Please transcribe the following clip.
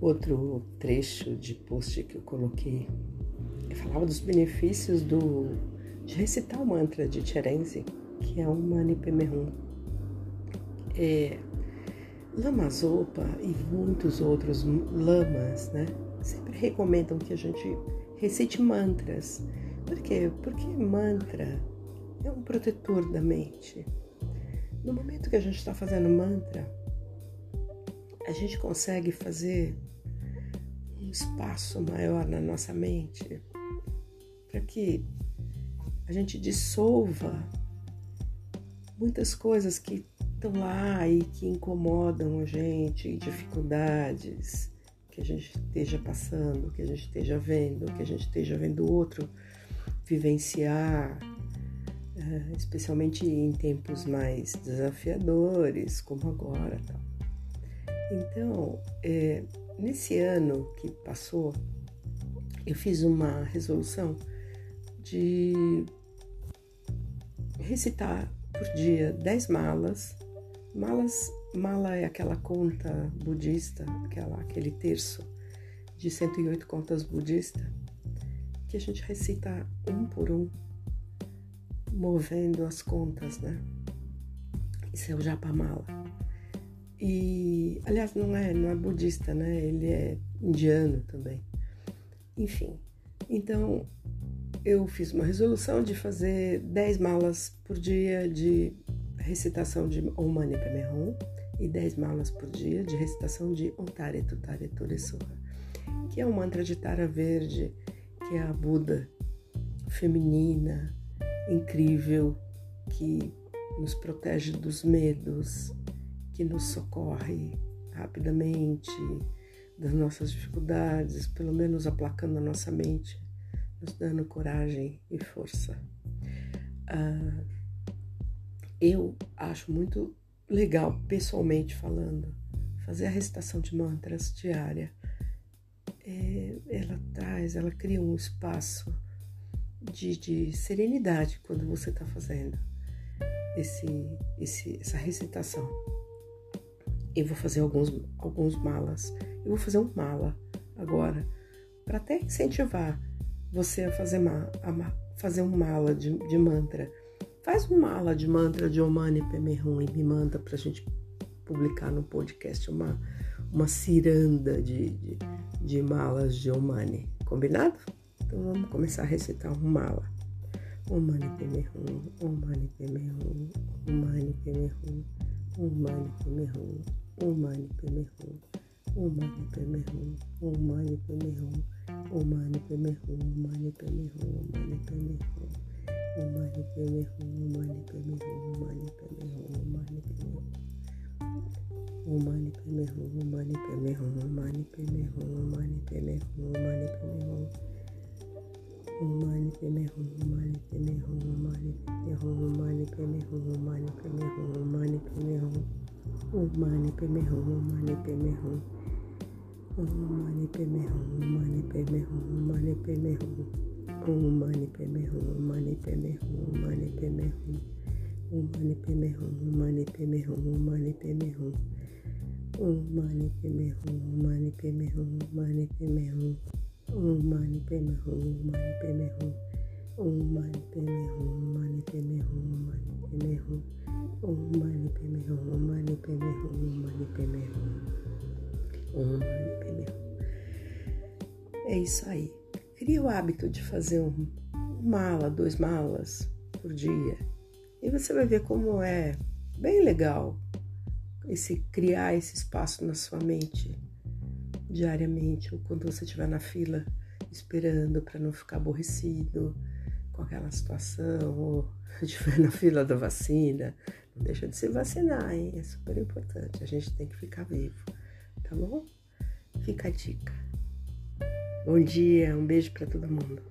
Outro trecho de post que eu coloquei eu falava dos benefícios do, de recitar o mantra de Cherenzi, que é o Mani Padme É, Lama Zopa e muitos outros lamas, né? Sempre recomendam que a gente recite mantras. Por quê? Porque mantra é um protetor da mente. No momento que a gente está fazendo mantra, a gente consegue fazer um espaço maior na nossa mente para que a gente dissolva muitas coisas que estão lá e que incomodam a gente, dificuldades que a gente esteja passando, que a gente esteja vendo, que a gente esteja vendo o outro vivenciar, eh, especialmente em tempos mais desafiadores, como agora. Então, é, nesse ano que passou, eu fiz uma resolução de recitar por dia 10 malas. Malas, mala é aquela conta budista, aquela, aquele terço de 108 contas budistas, que a gente recita um por um, movendo as contas, né? Isso é o Japamala. E, aliás, não é, não é budista, né? Ele é indiano também. Enfim, então eu fiz uma resolução de fazer 10 malas por dia de recitação de Om Mani Padme Hum e 10 malas por dia de recitação de Om Tare Tutare Turesura, que é um mantra de Tara Verde, que é a Buda feminina, incrível, que nos protege dos medos, que nos socorre rapidamente das nossas dificuldades, pelo menos aplacando a nossa mente nos dando coragem e força. Uh, eu acho muito legal, pessoalmente falando, fazer a recitação de mantras diária. É, ela traz, ela cria um espaço de, de serenidade quando você está fazendo esse, esse, essa recitação. Eu vou fazer alguns, alguns malas. Eu vou fazer um mala agora, para até incentivar você a fazer, ma, a fazer um mala de, de mantra. Faz um mala de mantra de Omani Pemerrum e me manda pra gente publicar no podcast uma, uma ciranda de, de, de malas de Omani. Combinado? Então vamos começar a recitar um mala. Omani Pemerrum, Omani Pemerrum, Omani Pemerrum, Omani Pemerrum, Omani Pemerrum, Omani Pemerrum, Omani Pemerrum. O mani peme hum, o mani peme hum, o mani peme hum, o mani peme hum, o mani peme hum, o mani peme hum, o mani peme hum. O mani peme hum, o mani peme hum, o mani peme hum, o mani peme hum, o mani peme hum. O mani peme hum, o mani peme hum, o mani peme hum, o mani peme hum, o mani peme hum, o mani peme hum. O mani peme hum, o mani peme hum. Om mani padme hum, mani padme hum, mani padme hum. Om mani padme hum, mani padme hum, mani padme hum. Om mani padme hum, mani padme hum, mani padme hum. Om mani padme hum, mani padme hum, mani padme hum. Om mani padme hum, mani padme hum. Om mani padme hum, hum, mani padme hum. Om mani padme hum, mani padme hum, mani padme hum? É isso aí. Cria o hábito de fazer um, mala, dois malas por dia. E você vai ver como é bem legal esse criar esse espaço na sua mente diariamente, ou quando você estiver na fila esperando para não ficar aborrecido com aquela situação, ou estiver na fila da vacina, não deixa de se vacinar, hein? É super importante. A gente tem que ficar vivo tá bom? Fica a dica. Bom dia, um beijo para todo mundo.